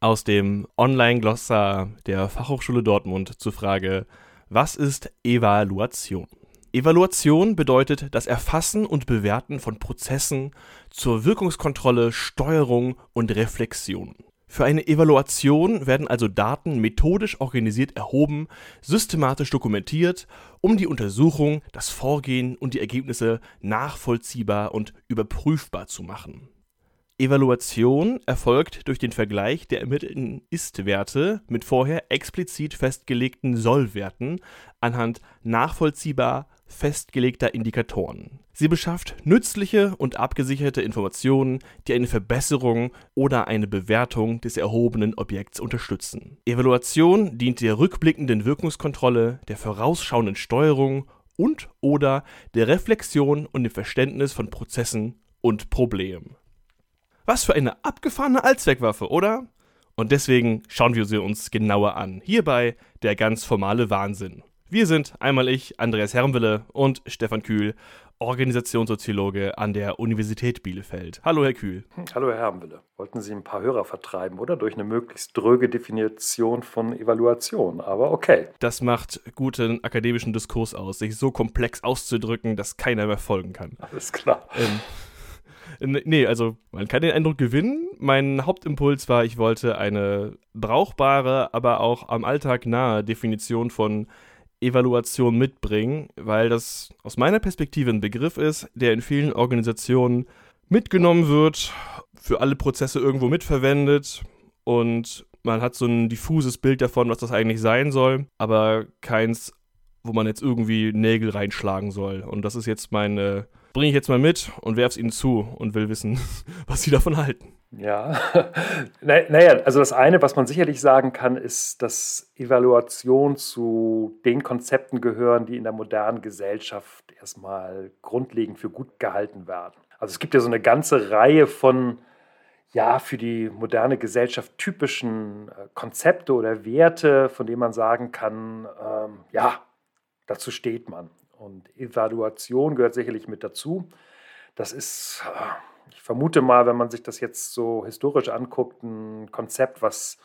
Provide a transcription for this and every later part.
aus dem Online-Glossar der Fachhochschule Dortmund zur Frage, was ist Evaluation? Evaluation bedeutet das Erfassen und Bewerten von Prozessen zur Wirkungskontrolle, Steuerung und Reflexion. Für eine Evaluation werden also Daten methodisch organisiert erhoben, systematisch dokumentiert, um die Untersuchung, das Vorgehen und die Ergebnisse nachvollziehbar und überprüfbar zu machen. Evaluation erfolgt durch den Vergleich der ermittelten Ist-Werte mit vorher explizit festgelegten Soll-Werten anhand nachvollziehbar festgelegter Indikatoren. Sie beschafft nützliche und abgesicherte Informationen, die eine Verbesserung oder eine Bewertung des erhobenen Objekts unterstützen. Evaluation dient der rückblickenden Wirkungskontrolle, der vorausschauenden Steuerung und/oder der Reflexion und dem Verständnis von Prozessen und Problemen. Was für eine abgefahrene Allzweckwaffe, oder? Und deswegen schauen wir sie uns genauer an. Hierbei der ganz formale Wahnsinn. Wir sind einmal ich, Andreas Hermwille und Stefan Kühl, Organisationssoziologe an der Universität Bielefeld. Hallo, Herr Kühl. Hallo, Herr Hermwille. Wollten Sie ein paar Hörer vertreiben, oder? Durch eine möglichst dröge Definition von Evaluation. Aber okay. Das macht guten akademischen Diskurs aus, sich so komplex auszudrücken, dass keiner mehr folgen kann. Alles klar. Ähm, Nee, also man kann den Eindruck gewinnen. Mein Hauptimpuls war, ich wollte eine brauchbare, aber auch am Alltag nahe Definition von Evaluation mitbringen, weil das aus meiner Perspektive ein Begriff ist, der in vielen Organisationen mitgenommen wird, für alle Prozesse irgendwo mitverwendet und man hat so ein diffuses Bild davon, was das eigentlich sein soll, aber keins, wo man jetzt irgendwie Nägel reinschlagen soll. Und das ist jetzt meine, bringe ich jetzt mal mit und werfe es ihnen zu und will wissen, was sie davon halten. Ja, naja, also das eine, was man sicherlich sagen kann, ist, dass Evaluation zu den Konzepten gehören, die in der modernen Gesellschaft erstmal grundlegend für gut gehalten werden. Also es gibt ja so eine ganze Reihe von, ja, für die moderne Gesellschaft typischen äh, Konzepte oder Werte, von denen man sagen kann, ähm, ja, dazu steht man. Und Evaluation gehört sicherlich mit dazu. Das ist... Äh, ich vermute mal, wenn man sich das jetzt so historisch anguckt, ein Konzept, was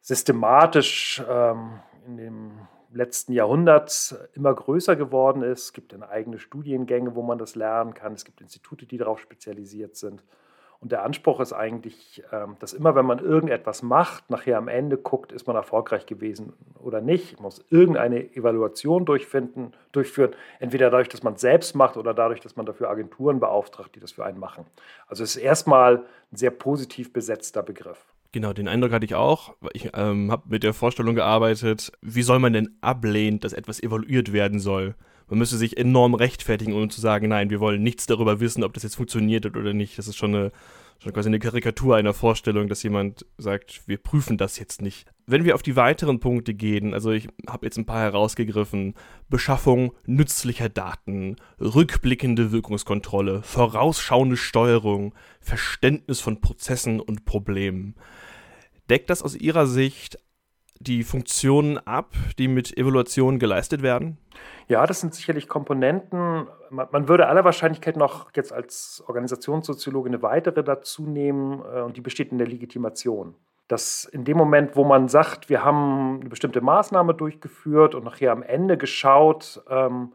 systematisch ähm, in dem letzten Jahrhundert immer größer geworden ist. Es gibt eigene Studiengänge, wo man das lernen kann. Es gibt Institute, die darauf spezialisiert sind. Und der Anspruch ist eigentlich, ähm, dass immer, wenn man irgendetwas macht, nachher am Ende guckt, ist man erfolgreich gewesen oder nicht. Man muss irgendeine Evaluation durchfinden, durchführen, entweder dadurch, dass man es selbst macht oder dadurch, dass man dafür Agenturen beauftragt, die das für einen machen. Also es ist erstmal ein sehr positiv besetzter Begriff. Genau, den Eindruck hatte ich auch. Ich ähm, habe mit der Vorstellung gearbeitet, wie soll man denn ablehnen, dass etwas evaluiert werden soll? Man müsste sich enorm rechtfertigen, um zu sagen, nein, wir wollen nichts darüber wissen, ob das jetzt funktioniert hat oder nicht. Das ist schon eine, schon quasi eine Karikatur einer Vorstellung, dass jemand sagt, wir prüfen das jetzt nicht. Wenn wir auf die weiteren Punkte gehen, also ich habe jetzt ein paar herausgegriffen, Beschaffung nützlicher Daten, rückblickende Wirkungskontrolle, vorausschauende Steuerung, Verständnis von Prozessen und Problemen. Deckt das aus Ihrer Sicht die Funktionen ab, die mit Evaluation geleistet werden? Ja, das sind sicherlich Komponenten. Man, würde aller Wahrscheinlichkeit noch jetzt als Organisationssoziologe eine weitere dazu nehmen äh, und die besteht in der Legitimation. Dass in dem Moment, wo man sagt, wir haben eine bestimmte Maßnahme durchgeführt und nachher am Ende geschaut, ähm,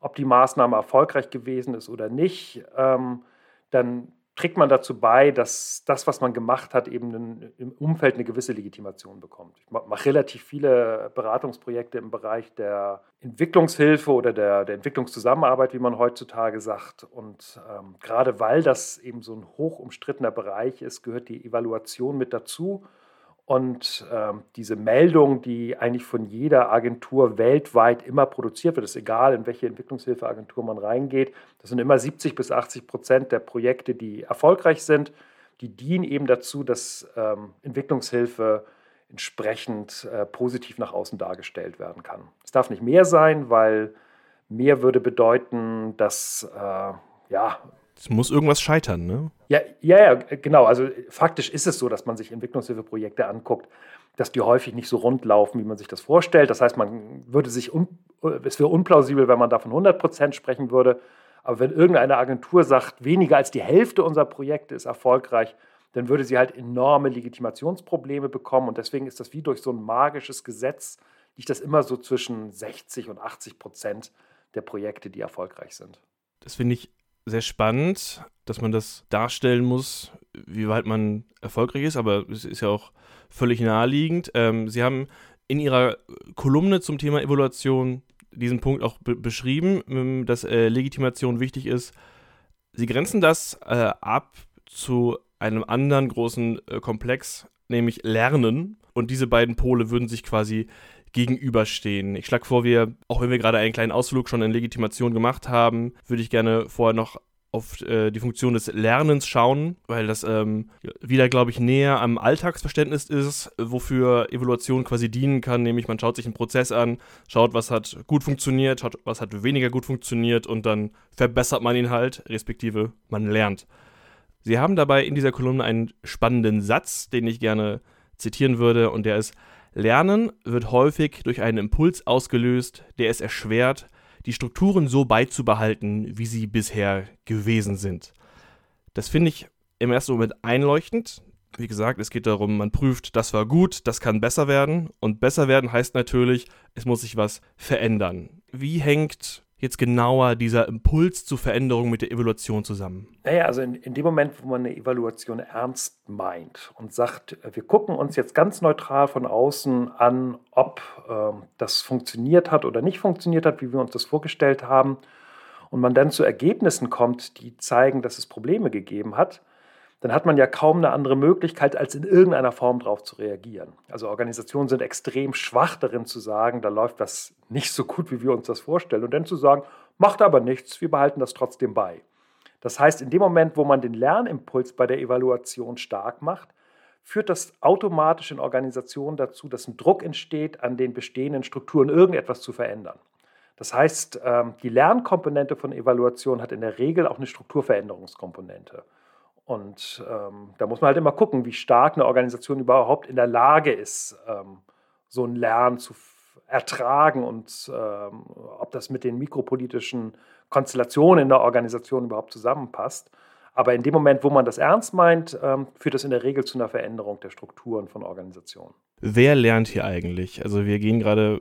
ob die Maßnahme erfolgreich gewesen ist oder nicht, ähm, dann trägt man dazu bei, dass das, was man gemacht hat, eben im Umfeld eine gewisse Legitimation bekommt. Ich mache relativ viele Beratungsprojekte im Bereich der Entwicklungshilfe oder der, der Entwicklungszusammenarbeit, wie man heutzutage sagt. Und ähm, gerade weil das eben so ein hoch umstrittener Bereich ist, gehört die Evaluation mit dazu. Und ähm, diese Meldung, die eigentlich von jeder Agentur weltweit immer produziert wird, ist egal, in welche Entwicklungshilfeagentur man reingeht, das sind immer 70 bis 80 Prozent der Projekte, die erfolgreich sind. Die dienen eben dazu, dass ähm, Entwicklungshilfe entsprechend äh, positiv nach außen dargestellt werden kann. Es darf nicht mehr sein, weil mehr würde bedeuten, dass äh, ja, es muss irgendwas scheitern, ne? Ja, ja, ja, genau. Also faktisch ist es so, dass man sich Entwicklungshilfeprojekte anguckt, dass die häufig nicht so rund laufen, wie man sich das vorstellt. Das heißt, man würde sich, un, es wäre unplausibel, wenn man da von 100 Prozent sprechen würde. Aber wenn irgendeine Agentur sagt, weniger als die Hälfte unserer Projekte ist erfolgreich, dann würde sie halt enorme Legitimationsprobleme bekommen. Und deswegen ist das wie durch so ein magisches Gesetz, liegt das immer so zwischen 60 und 80 Prozent der Projekte, die erfolgreich sind. Das finde ich sehr spannend, dass man das darstellen muss, wie weit man erfolgreich ist, aber es ist ja auch völlig naheliegend. Ähm, Sie haben in Ihrer Kolumne zum Thema Evaluation diesen Punkt auch beschrieben, ähm, dass äh, Legitimation wichtig ist. Sie grenzen das äh, ab zu einem anderen großen äh, Komplex, nämlich Lernen. Und diese beiden Pole würden sich quasi gegenüberstehen. Ich schlage vor, wir, auch wenn wir gerade einen kleinen Ausflug schon in Legitimation gemacht haben, würde ich gerne vorher noch auf äh, die Funktion des Lernens schauen, weil das ähm, wieder, glaube ich, näher am Alltagsverständnis ist, wofür Evaluation quasi dienen kann, nämlich man schaut sich einen Prozess an, schaut, was hat gut funktioniert, schaut, was hat weniger gut funktioniert und dann verbessert man ihn halt, respektive man lernt. Sie haben dabei in dieser Kolumne einen spannenden Satz, den ich gerne zitieren würde, und der ist, Lernen wird häufig durch einen Impuls ausgelöst, der es erschwert, die Strukturen so beizubehalten, wie sie bisher gewesen sind. Das finde ich im ersten Moment einleuchtend. Wie gesagt, es geht darum, man prüft, das war gut, das kann besser werden. Und besser werden heißt natürlich, es muss sich was verändern. Wie hängt jetzt genauer dieser Impuls zur Veränderung mit der Evaluation zusammen? Naja, also in, in, dem Moment, wo man eine Evaluation ernst meint und sagt, äh, wir gucken uns jetzt ganz neutral von außen an, ob äh, das funktioniert hat oder nicht funktioniert hat, wie wir uns das vorgestellt haben, und man dann zu Ergebnissen kommt, die zeigen, dass es Probleme gegeben hat, dann hat man ja kaum eine andere Möglichkeit, als in irgendeiner Form darauf zu reagieren. Also Organisationen sind extrem schwach darin zu sagen, da läuft das nicht so gut, wie wir uns das vorstellen. Und dann zu sagen, macht aber nichts, wir behalten das trotzdem bei. Das heißt, in dem Moment, wo man den Lernimpuls bei der Evaluation stark macht, führt das automatisch in Organisationen dazu, dass ein Druck entsteht, an den bestehenden Strukturen irgendetwas zu verändern. Das heißt, ähm, die Lernkomponente von Evaluation hat in der Regel auch eine Strukturveränderungskomponente. Und ähm, da muss man halt immer gucken, wie stark eine Organisation überhaupt in der Lage ist, ähm, so ein Lernen zu ertragen und ähm, ob das mit den mikropolitischen Konstellationen in der Organisation überhaupt zusammenpasst. Aber in dem Moment, wo man das ernst meint, ähm, führt das in der Regel zu einer Veränderung der Strukturen von Organisationen. Wer lernt hier eigentlich? Also wir gehen gerade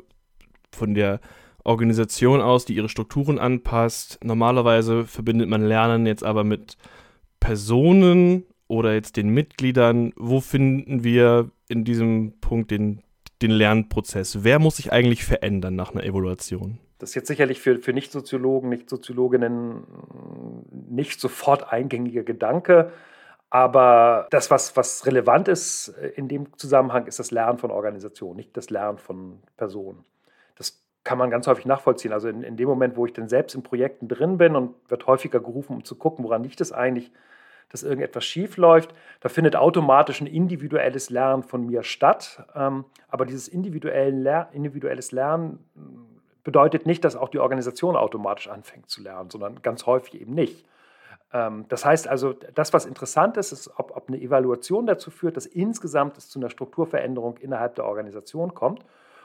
von der Organisation aus, die ihre Strukturen anpasst. Normalerweise verbindet man Lernen jetzt aber mit Personen oder jetzt den Mitgliedern, wo finden wir in diesem Punkt den, den Lernprozess? Wer muss sich eigentlich verändern nach einer Evaluation? Das ist jetzt sicherlich für, für Nicht-Soziologen, Nicht-Soziologinnen nicht sofort eingängiger Gedanke. Aber das, was, was relevant ist in dem Zusammenhang, ist das Lernen von Organisationen, nicht das Lernen von Personen. Das kann man ganz häufig nachvollziehen. Also in, in dem Moment, wo ich dann selbst in Projekten drin bin und wird häufiger gerufen, um zu gucken, woran liegt es eigentlich, dass irgendetwas schief läuft. Da findet automatisch ein individuelles Lernen von mir statt. Ähm, aber dieses individuelles Lernen bedeutet nicht, dass auch die Organisation automatisch anfängt zu lernen, sondern ganz häufig eben nicht. Ähm, das heißt also, das, was interessant ist, ist, ob, ob eine Evaluation dazu führt, dass insgesamt es zu einer Strukturveränderung innerhalb der Organisation kommt.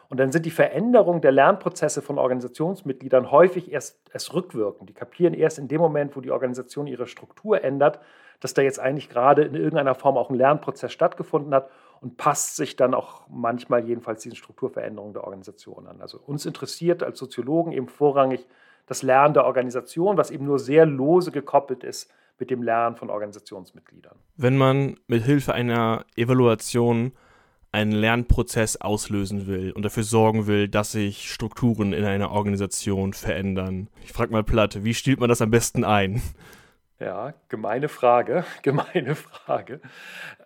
Und dann sind die Veränderungen der Lernprozesse von Organisationsmitgliedern häufig erst, erst rückwirkend. Die kapieren erst in dem Moment, wo die Organisation ihre Struktur ändert, dass da jetzt eigentlich gerade in irgendeiner Form auch ein Lernprozess stattgefunden hat und passt sich dann auch manchmal jedenfalls diesen Strukturveränderungen der Organisation an. Also uns interessiert als Soziologen eben vorrangig das Lernen der Organisation, was eben nur sehr lose gekoppelt ist mit dem Lernen von Organisationsmitgliedern. Wenn man mit Hilfe einer Evaluation einen Lernprozess auslösen will und dafür sorgen will, dass sich Strukturen in einer Organisation verändern. Ich frage mal platt, wie stiehlt man das am besten ein? Ja, gemeine Frage, gemeine Frage.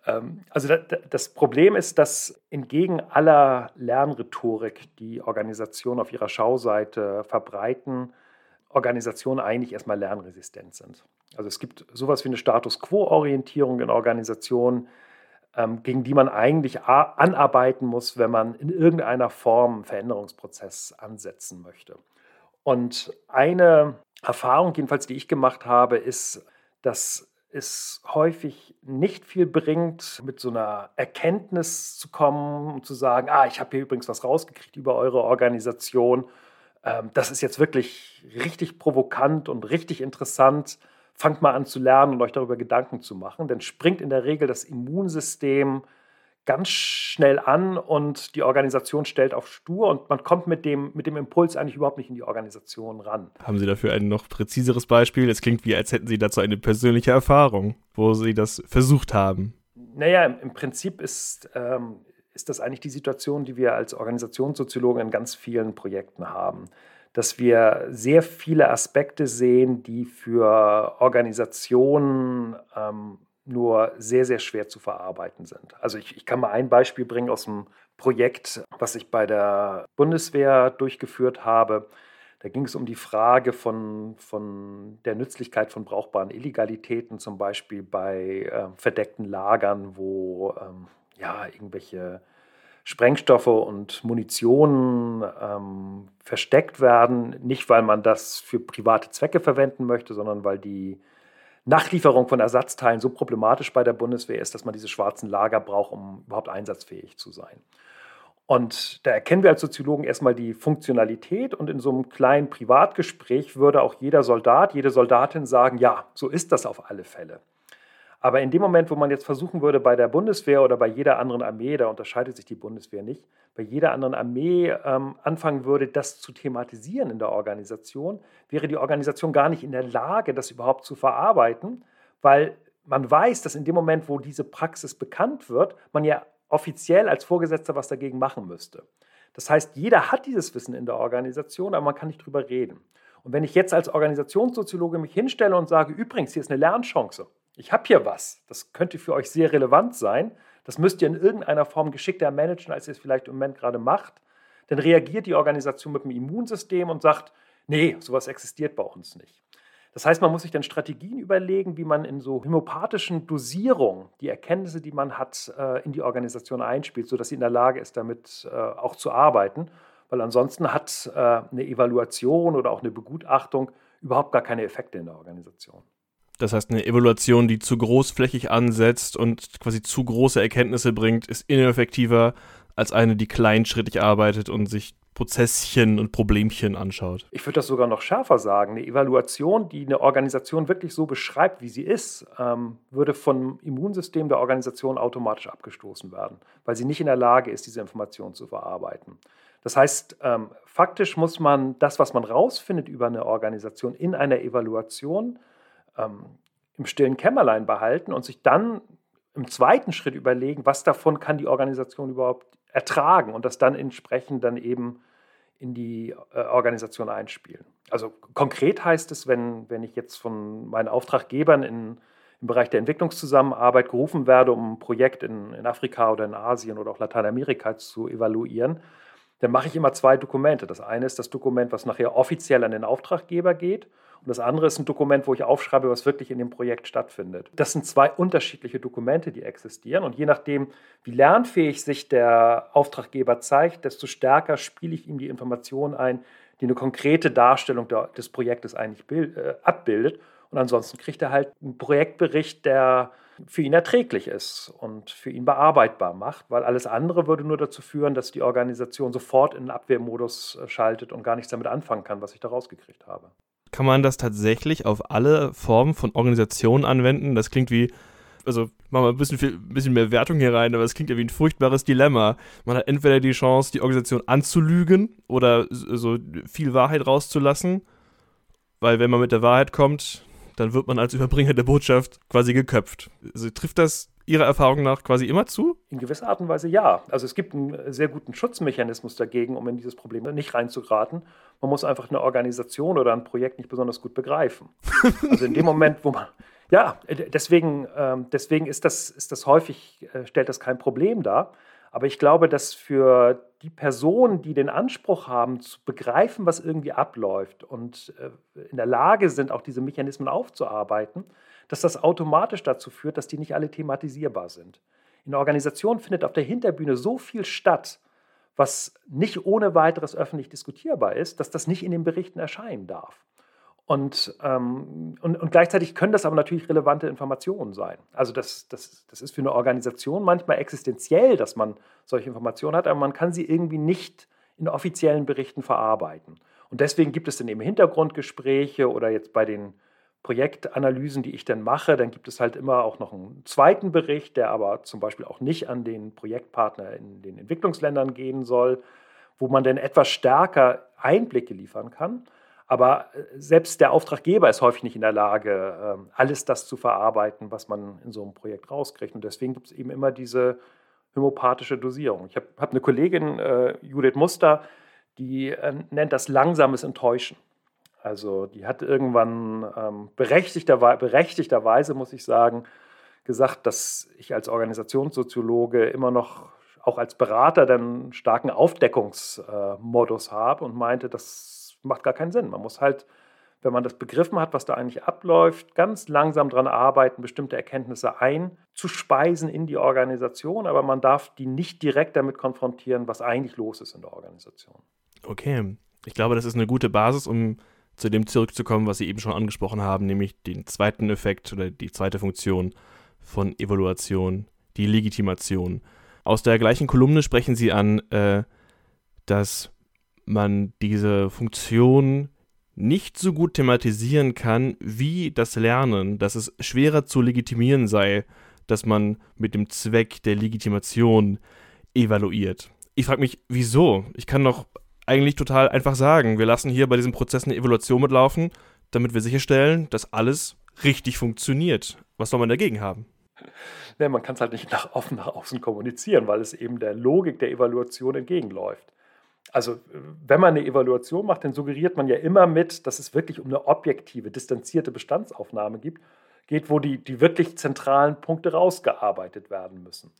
Ähm, also das Problem ist, dass entgegen aller Lernrhetorik, die Organisationen auf ihrer Schauseite verbreiten, Organisationen eigentlich erstmal lernresistent sind. Also es gibt sowas wie eine Status Quo-Orientierung in Organisationen, gegen die man eigentlich anarbeiten muss, wenn man in irgendeiner Form einen Veränderungsprozess ansetzen möchte. Und eine Erfahrung, jedenfalls die ich gemacht habe, ist, dass es häufig nicht viel bringt, mit so einer Erkenntnis zu kommen und zu sagen, ah, ich habe hier übrigens was rausgekriegt über eure Organisation. Ähm, das ist jetzt wirklich richtig provokant und richtig interessant. Fangt mal an zu lernen und euch darüber Gedanken zu machen. Dann springt in der Regel das Immunsystem ganz schnell an und die Organisation stellt auf stur und man kommt mit dem, mit dem Impuls eigentlich überhaupt nicht in die Organisation ran. Haben Sie dafür ein noch präziseres Beispiel? Es klingt wie, als hätten Sie dazu eine persönliche Erfahrung, wo Sie das versucht haben. Naja, im, im Prinzip ist, ähm, ist das eigentlich die Situation, die wir als Organisationssoziologen in ganz vielen Projekten haben. Dass wir sehr viele Aspekte sehen, die für Organisationen ähm, nur sehr, sehr schwer zu verarbeiten sind. Also ich, ich, kann mal ein Beispiel bringen aus einem Projekt, was ich bei der Bundeswehr durchgeführt habe. Da ging es um die Frage von, von der Nützlichkeit von brauchbaren Illegalitäten, zum Beispiel bei äh, verdeckten Lagern, wo ähm, ja, irgendwelche Sprengstoffe und Munition ähm, versteckt werden. Nicht, weil man das für private Zwecke verwenden möchte, sondern weil die Nachlieferung von Ersatzteilen so problematisch bei der Bundeswehr ist, dass man diese schwarzen Lager braucht, um überhaupt einsatzfähig zu sein. Und da erkennen wir als Soziologen erstmal die Funktionalität und in so einem kleinen Privatgespräch würde auch jeder Soldat, jede Soldatin sagen, ja, so ist das auf alle Fälle. Aber in dem Moment, wo man jetzt versuchen würde, bei der Bundeswehr oder bei jeder anderen Armee, da unterscheidet sich die Bundeswehr nicht, bei jeder anderen Armee ähm, anfangen würde, das zu thematisieren in der Organisation, wäre die Organisation gar nicht in der Lage, das überhaupt zu verarbeiten, weil man weiß, dass in dem Moment, wo diese Praxis bekannt wird, man ja offiziell als Vorgesetzter was dagegen machen müsste. Das heißt, jeder hat dieses Wissen in der Organisation, aber man kann nicht drüber reden. Und wenn ich jetzt als Organisationssoziologe mich hinstelle und sage, übrigens, hier ist eine Lernchance, ich habe hier was, das könnte für euch sehr relevant sein, das müsst ihr in irgendeiner Form geschickter managen, als ihr es vielleicht im Moment gerade macht, dann reagiert die Organisation mit dem Immunsystem und sagt, nee, sowas existiert bei uns nicht. Das heißt, man muss sich dann Strategien überlegen, wie man in so homöopathischen Dosierungen die Erkenntnisse, die man hat, äh, in die Organisation einspielt, sodass sie in der Lage ist, damit äh, auch zu arbeiten. Weil ansonsten hat äh, eine Evaluation oder auch eine Begutachtung überhaupt gar keine Effekte in der Organisation. Das heißt, eine Evaluation, die zu großflächig ansetzt und quasi zu große Erkenntnisse bringt, ist ineffektiver als eine, die kleinschrittig arbeitet und sich Prozesschen und Problemchen anschaut. Ich würde das sogar noch schärfer sagen. Eine Evaluation, die eine Organisation wirklich so beschreibt, wie sie ist, ähm, würde vom Immunsystem der Organisation automatisch abgestoßen werden, weil sie nicht in der Lage ist, diese Information zu verarbeiten. Das heißt, ähm, faktisch muss man das, was man rausfindet über eine Organisation in einer Evaluation, ähm, im stillen Kämmerlein behalten und sich dann im zweiten Schritt überlegen, was davon kann die Organisation überhaupt ertragen und das dann entsprechend dann eben in die äh, Organisation einspielen. Also konkret heißt es, wenn, wenn ich jetzt von meinen Auftraggebern in, im Bereich der Entwicklungszusammenarbeit gerufen werde, um ein Projekt in, in Afrika oder in Asien oder auch Lateinamerika zu evaluieren, dann mache ich immer zwei Dokumente. Das eine ist das Dokument, was nachher offiziell an den Auftraggeber geht. Und das andere ist ein Dokument, wo ich aufschreibe, was wirklich in dem Projekt stattfindet. Das sind zwei unterschiedliche Dokumente, die existieren. Und je nachdem, wie lernfähig sich der Auftraggeber zeigt, desto stärker spiele ich ihm die Informationen ein, die eine konkrete Darstellung der, des Projektes eigentlich bild, äh, abbildet. Und ansonsten kriegt er halt einen Projektbericht, der für ihn erträglich ist und für ihn bearbeitbar macht, weil alles andere würde nur dazu führen, dass die Organisation sofort in den Abwehrmodus äh, schaltet und gar nichts damit anfangen kann, was ich da rausgekriegt habe. Kann man das tatsächlich auf alle Formen von Organisationen anwenden? Das klingt wie, also machen wir ein bisschen, viel, bisschen mehr Wertung hier rein, aber es klingt ja wie ein furchtbares Dilemma. Man hat entweder die Chance, die Organisation anzulügen oder so viel Wahrheit rauszulassen, weil wenn man mit der Wahrheit kommt, dann wird man als Überbringer der Botschaft quasi geköpft. Also trifft das Ihrer Erfahrung nach quasi immer zu? In gewisser Art und Weise ja. Also es gibt einen sehr guten Schutzmechanismus dagegen, um in dieses Problem nicht reinzugeraten. Man muss einfach eine Organisation oder ein Projekt nicht besonders gut begreifen. Also in dem Moment, wo man ja, deswegen, ähm, deswegen ist das, ist das häufig, äh, stellt das kein Problem dar. Aber ich glaube, dass für die Personen, die den Anspruch haben, zu begreifen, was irgendwie abläuft und äh, in der Lage sind, auch diese Mechanismen aufzuarbeiten, dass das automatisch dazu führt, dass die nicht alle thematisierbar sind. In der Organisation findet auf der Hinterbühne so viel statt, was nicht ohne weiteres öffentlich diskutierbar ist, dass das nicht in den Berichten erscheinen darf. Und, ähm, und, und, gleichzeitig können das aber natürlich relevante Informationen sein. Also das, das, das ist für eine Organisation manchmal existenziell, dass man solche Informationen hat, aber man kann sie irgendwie nicht in offiziellen Berichten verarbeiten. Und deswegen gibt es dann eben Hintergrundgespräche oder jetzt bei den, Projektanalysen, die ich dann mache, dann gibt es halt immer auch noch einen zweiten Bericht, der aber zum Beispiel auch nicht an den Projektpartner in den Entwicklungsländern gehen soll, wo man dann etwas stärker Einblicke liefern kann. Aber äh, selbst der Auftraggeber ist häufig nicht in der Lage, ähm, alles das zu verarbeiten, was man in so einem Projekt rauskriegt. Und deswegen gibt es eben immer diese homöopathische Dosierung. Ich habe hab eine Kollegin, äh, Judith Muster, die äh, nennt das langsames Enttäuschen. Also die hat irgendwann ähm, berechtigterweise, berechtigterweise, muss ich sagen, gesagt, dass ich als Organisationssoziologe immer noch auch als Berater dann starken Aufdeckungsmodus äh, habe und meinte, das macht gar keinen Sinn. Man muss halt, wenn man das begriffen hat, was da eigentlich abläuft, ganz langsam daran arbeiten, bestimmte Erkenntnisse einzuspeisen in die Organisation, aber man darf die nicht direkt damit konfrontieren, was eigentlich los ist in der Organisation. Okay, ich glaube, das ist eine gute Basis, um zu dem zurückzukommen, was Sie eben schon angesprochen haben, nämlich den zweiten Effekt oder die zweite Funktion von Evaluation, die Legitimation. Aus der gleichen Kolumne sprechen Sie an, äh, dass man diese Funktion nicht so gut thematisieren kann wie das Lernen, dass es schwerer zu legitimieren sei, dass man mit dem Zweck der Legitimation evaluiert. Ich frage mich, wieso? Ich kann doch eigentlich total einfach sagen. Wir lassen hier bei diesem Prozess eine Evaluation mitlaufen, damit wir sicherstellen, dass alles richtig funktioniert. Was soll man dagegen haben? Nee, man kann es halt nicht nach offen nach außen kommunizieren, weil es eben der Logik der Evaluation entgegenläuft. Also wenn man eine Evaluation macht, dann suggeriert man ja immer mit, dass es wirklich um eine objektive, distanzierte Bestandsaufnahme geht, wo die, die wirklich zentralen Punkte rausgearbeitet werden müssen.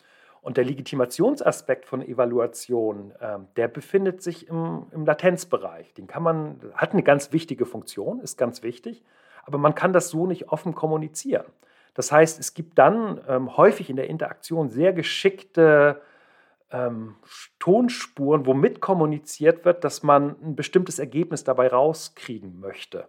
Und der Legitimationsaspekt von Evaluation, äh, der befindet sich im, im, Latenzbereich. Den kann man, hat eine ganz wichtige Funktion, ist ganz wichtig, aber man kann das so nicht offen kommunizieren. Das heißt, es gibt dann ähm, häufig in der Interaktion sehr geschickte ähm, Tonspuren, womit kommuniziert wird, dass man ein bestimmtes Ergebnis dabei rauskriegen möchte.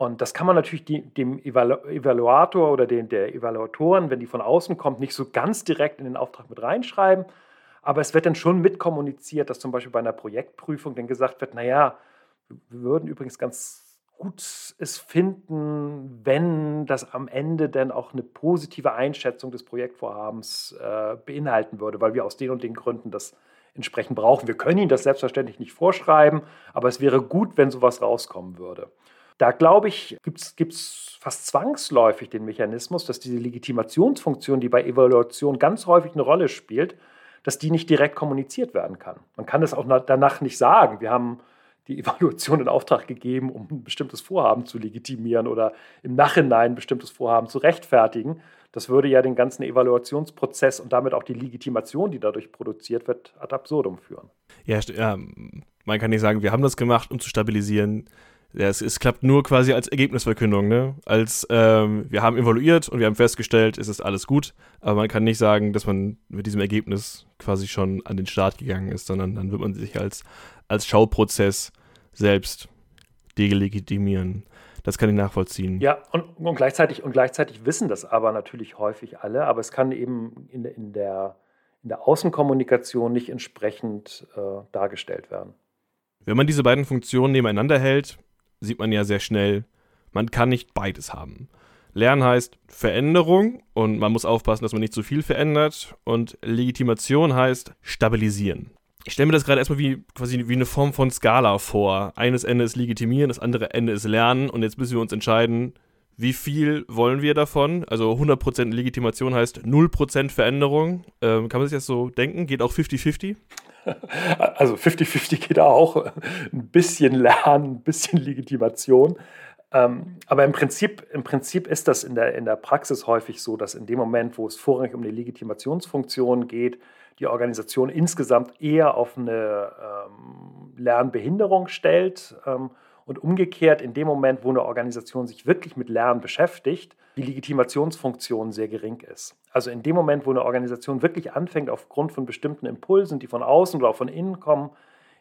Und das kann man natürlich dem Evalu Evaluator oder den, der Evaluatoren, wenn die von außen kommt, nicht so ganz direkt in den Auftrag mit reinschreiben. Aber es wird dann schon mitkommuniziert, dass zum Beispiel bei einer Projektprüfung dann gesagt wird, naja, wir würden übrigens ganz gut es finden, wenn das am Ende dann auch eine positive Einschätzung des Projektvorhabens äh, beinhalten würde, weil wir aus den und den Gründen das entsprechend brauchen. Wir können Ihnen das selbstverständlich nicht vorschreiben, aber es wäre gut, wenn sowas rauskommen würde. Da glaube ich, gibt es fast zwangsläufig den Mechanismus, dass diese Legitimationsfunktion, die bei Evaluation ganz häufig eine Rolle spielt, dass die nicht direkt kommuniziert werden kann. Man kann das auch danach nicht sagen. Wir haben die Evaluation in Auftrag gegeben, um ein bestimmtes Vorhaben zu legitimieren oder im Nachhinein ein bestimmtes Vorhaben zu rechtfertigen. Das würde ja den ganzen Evaluationsprozess und damit auch die Legitimation, die dadurch produziert wird, ad absurdum führen. Ja man kann nicht sagen, wir haben das gemacht, um zu stabilisieren. Ja, es, es, klappt nur quasi als Ergebnisverkündung, ne? Als ähm, wir haben evaluiert und wir haben festgestellt, es ist alles gut, aber man kann nicht sagen, dass man mit diesem Ergebnis quasi schon an den Start gegangen ist, sondern dann wird man sich als, als Schauprozess selbst delegitimieren. Das kann ich nachvollziehen. Ja, und, und, gleichzeitig, und gleichzeitig wissen das aber natürlich häufig alle, aber es kann eben in, in, der, in der Außenkommunikation nicht entsprechend äh, dargestellt werden. Wenn man diese beiden Funktionen nebeneinander hält, sieht man ja sehr schnell, man kann nicht beides haben. Lernen heißt Veränderung und man muss aufpassen, dass man nicht zu viel verändert. Und Legitimation heißt stabilisieren. Ich stelle mir das gerade erstmal wie quasi wie eine Form von Skala vor. Eines Ende ist legitimieren, das andere Ende ist lernen und jetzt müssen wir uns entscheiden, wie viel wollen wir davon? Also 100% Legitimation heißt 0% Veränderung. Ähm, kann man sich das so denken? Geht auch 50-50? Also 50-50 geht auch. Ein bisschen Lernen, ein bisschen Legitimation. Ähm, aber im Prinzip, im Prinzip ist das in der, in der Praxis häufig so, dass in dem Moment, wo es vorrangig um die Legitimationsfunktion geht, die Organisation insgesamt eher auf eine ähm, Lernbehinderung stellt. Ähm, und umgekehrt, in dem Moment, wo eine Organisation sich wirklich mit Lernen beschäftigt, die Legitimationsfunktion sehr gering ist. Also in dem Moment, wo eine Organisation wirklich anfängt, aufgrund von bestimmten Impulsen, die von außen oder auch von innen kommen,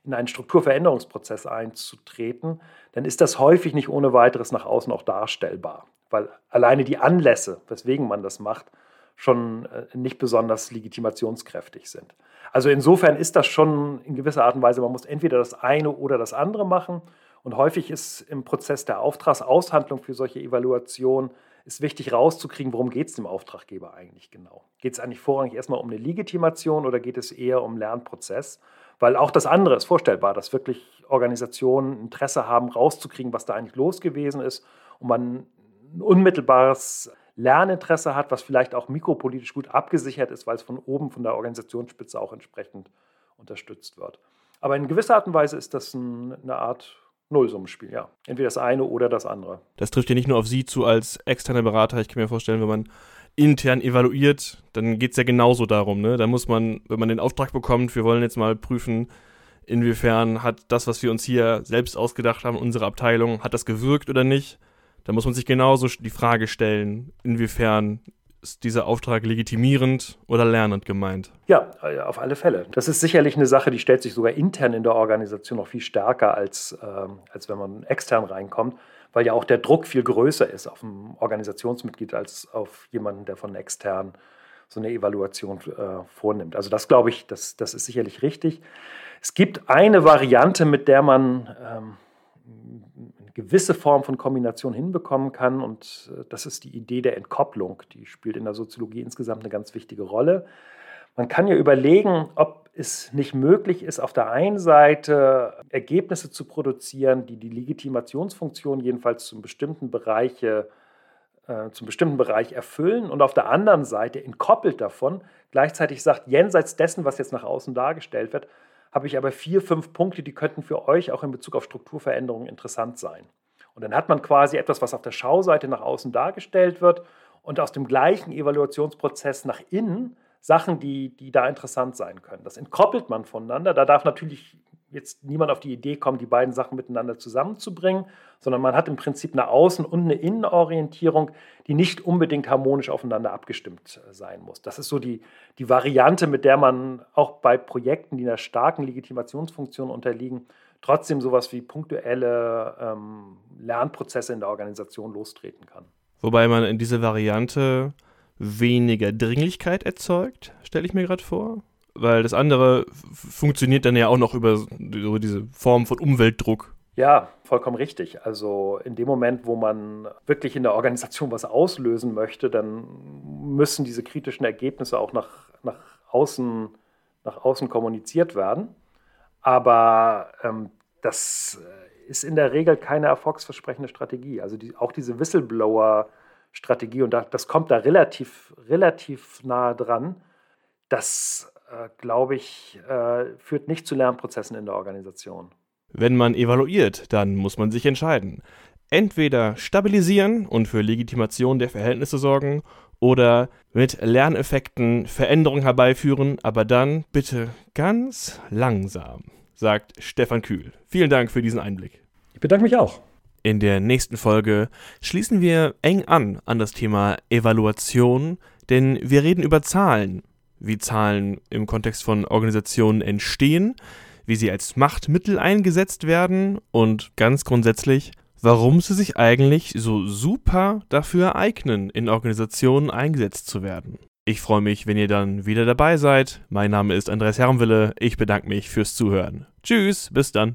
in einen Strukturveränderungsprozess einzutreten, dann ist das häufig nicht ohne weiteres nach außen auch darstellbar, weil alleine die Anlässe, weswegen man das macht, schon äh, nicht besonders legitimationskräftig sind. Also insofern ist das schon in gewisser Art und Weise, man muss entweder das eine oder das andere machen Und häufig ist im Prozess der Auftragsaushandlung für solche Evaluationen ist wichtig rauszukriegen, worum geht es dem Auftraggeber eigentlich genau. Geht es eigentlich vorrangig erstmal um eine Legitimation oder geht es eher um Lernprozess? Weil auch das andere ist vorstellbar, dass wirklich Organisationen Interesse haben, rauszukriegen, was da eigentlich los gewesen ist und man ein unmittelbares Lerninteresse hat, was vielleicht auch mikropolitisch gut abgesichert ist, weil es von oben, von der Organisationsspitze auch entsprechend unterstützt wird. Aber in gewisser Art und Weise ist das ein, eine Art Nullsummenspiel, ja. Entweder das eine oder das andere. Das trifft ja nicht nur auf Sie zu als externer Berater. Ich kann mir vorstellen, wenn man intern evaluiert, dann geht es ja genauso darum. Ne? Da muss man, wenn man den Auftrag bekommt, wir wollen jetzt mal prüfen, inwiefern hat das, was wir uns hier selbst ausgedacht haben, unsere Abteilung, hat das gewirkt oder nicht? Da muss man sich genauso die Frage stellen, inwiefern ist dieser Auftrag legitimierend oder lernend gemeint? Ja, äh, auf alle Fälle. Das ist sicherlich eine Sache, die stellt sich sogar intern in der Organisation noch viel stärker, als, ähm, als wenn man extern reinkommt, weil ja auch der Druck viel größer ist auf ein Organisationsmitglied als auf jemanden, der von extern so eine Evaluation äh, vornimmt. Also das glaube ich, das, das ist sicherlich richtig. Es gibt eine Variante, mit der man ähm, gewisse Form von Kombination hinbekommen kann. Und äh, das ist die Idee der Entkopplung. Die spielt in der Soziologie insgesamt eine ganz wichtige Rolle. Man kann ja überlegen, ob es nicht möglich ist, auf der einen Seite Ergebnisse zu produzieren, die die Legitimationsfunktion jedenfalls zum bestimmten Bereich, äh, zum bestimmten Bereich erfüllen und auf der anderen Seite entkoppelt davon gleichzeitig sagt, jenseits dessen, was jetzt nach außen dargestellt wird, habe ich aber vier, fünf Punkte, die könnten für euch auch in Bezug auf Strukturveränderungen interessant sein. Und dann hat man quasi etwas, was auf der Schauseite nach außen dargestellt wird und aus dem gleichen Evaluationsprozess nach innen Sachen, die, die da interessant sein können. Das entkoppelt man voneinander. Da darf natürlich jetzt niemand auf die Idee kommen, die beiden Sachen miteinander zusammenzubringen, sondern man hat im Prinzip eine Außen- und eine Innenorientierung, die nicht unbedingt harmonisch aufeinander abgestimmt äh, sein muss. Das ist so die, die Variante, mit der man auch bei Projekten, die einer starken Legitimationsfunktion unterliegen, trotzdem sowas wie punktuelle ähm, Lernprozesse in der Organisation lostreten kann. Wobei man in dieser Variante weniger Dringlichkeit erzeugt, stelle ich mir gerade vor weil das andere funktioniert dann ja auch noch über so diese Form von Umweltdruck. Ja, vollkommen richtig. Also in dem Moment, wo man wirklich in der Organisation was auslösen möchte, dann müssen diese kritischen Ergebnisse auch nach, nach, außen, nach außen kommuniziert werden. Aber ähm, das ist in der Regel keine erfolgsversprechende Strategie. Also die, auch diese Whistleblower-Strategie, und da, das kommt da relativ, relativ nahe dran, das glaube ich, äh, führt nicht zu Lernprozessen in der Organisation. Wenn man evaluiert, dann muss man sich entscheiden. Entweder stabilisieren und für Legitimation der Verhältnisse sorgen oder mit Lerneffekten Veränderungen herbeiführen, aber dann bitte ganz langsam, sagt Stefan Kühl. Vielen Dank für diesen Einblick. Ich bedanke mich auch. In der nächsten Folge schließen wir eng an an das Thema Evaluation, denn wir reden über Zahlen, wie Zahlen im Kontext von Organisationen entstehen, wie sie als Machtmittel eingesetzt werden und ganz grundsätzlich, warum sie sich eigentlich so super dafür eignen, in Organisationen eingesetzt zu werden. Ich freue mich, wenn ihr dann wieder dabei seid. Mein Name ist Andreas Herrenwille. Ich bedanke mich fürs Zuhören. Tschüss, bis dann.